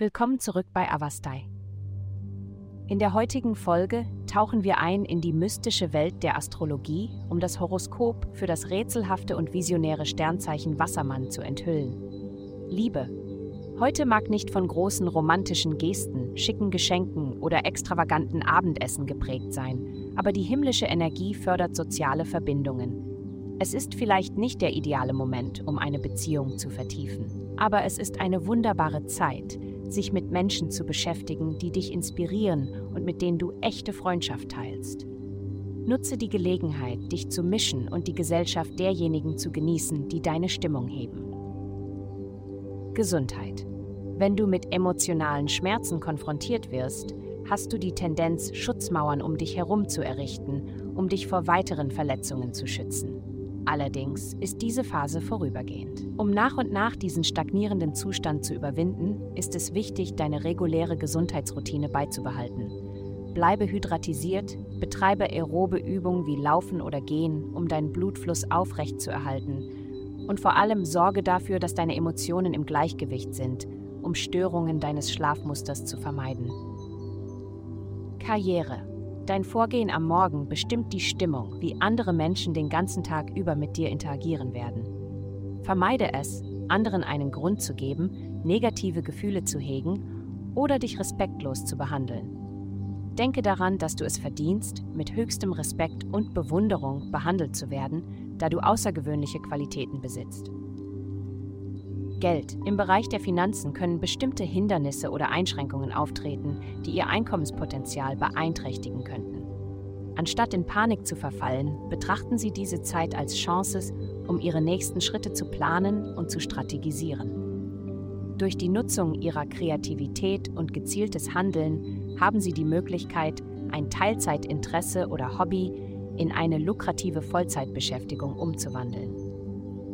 Willkommen zurück bei Avastai. In der heutigen Folge tauchen wir ein in die mystische Welt der Astrologie, um das Horoskop für das rätselhafte und visionäre Sternzeichen Wassermann zu enthüllen. Liebe. Heute mag nicht von großen romantischen Gesten, schicken Geschenken oder extravaganten Abendessen geprägt sein, aber die himmlische Energie fördert soziale Verbindungen. Es ist vielleicht nicht der ideale Moment, um eine Beziehung zu vertiefen, aber es ist eine wunderbare Zeit, sich mit Menschen zu beschäftigen, die dich inspirieren und mit denen du echte Freundschaft teilst. Nutze die Gelegenheit, dich zu mischen und die Gesellschaft derjenigen zu genießen, die deine Stimmung heben. Gesundheit. Wenn du mit emotionalen Schmerzen konfrontiert wirst, hast du die Tendenz, Schutzmauern um dich herum zu errichten, um dich vor weiteren Verletzungen zu schützen. Allerdings ist diese Phase vorübergehend. Um nach und nach diesen stagnierenden Zustand zu überwinden, ist es wichtig, deine reguläre Gesundheitsroutine beizubehalten. Bleibe hydratisiert, betreibe aerobe Übungen wie Laufen oder Gehen, um deinen Blutfluss aufrecht zu erhalten. Und vor allem sorge dafür, dass deine Emotionen im Gleichgewicht sind, um Störungen deines Schlafmusters zu vermeiden. Karriere Dein Vorgehen am Morgen bestimmt die Stimmung, wie andere Menschen den ganzen Tag über mit dir interagieren werden. Vermeide es, anderen einen Grund zu geben, negative Gefühle zu hegen oder dich respektlos zu behandeln. Denke daran, dass du es verdienst, mit höchstem Respekt und Bewunderung behandelt zu werden, da du außergewöhnliche Qualitäten besitzt. Geld. Im Bereich der Finanzen können bestimmte Hindernisse oder Einschränkungen auftreten, die ihr Einkommenspotenzial beeinträchtigen könnten. Anstatt in Panik zu verfallen, betrachten Sie diese Zeit als Chance, um Ihre nächsten Schritte zu planen und zu strategisieren. Durch die Nutzung Ihrer Kreativität und gezieltes Handeln haben Sie die Möglichkeit, ein Teilzeitinteresse oder Hobby in eine lukrative Vollzeitbeschäftigung umzuwandeln.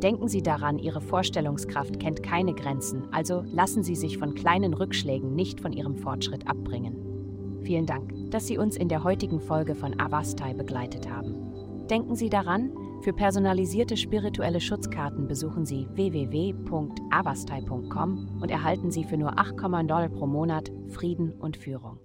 Denken Sie daran, Ihre Vorstellungskraft kennt keine Grenzen, also lassen Sie sich von kleinen Rückschlägen nicht von Ihrem Fortschritt abbringen. Vielen Dank, dass Sie uns in der heutigen Folge von Avastai begleitet haben. Denken Sie daran, für personalisierte spirituelle Schutzkarten besuchen Sie www.avastai.com und erhalten Sie für nur 8,9 Dollar pro Monat Frieden und Führung.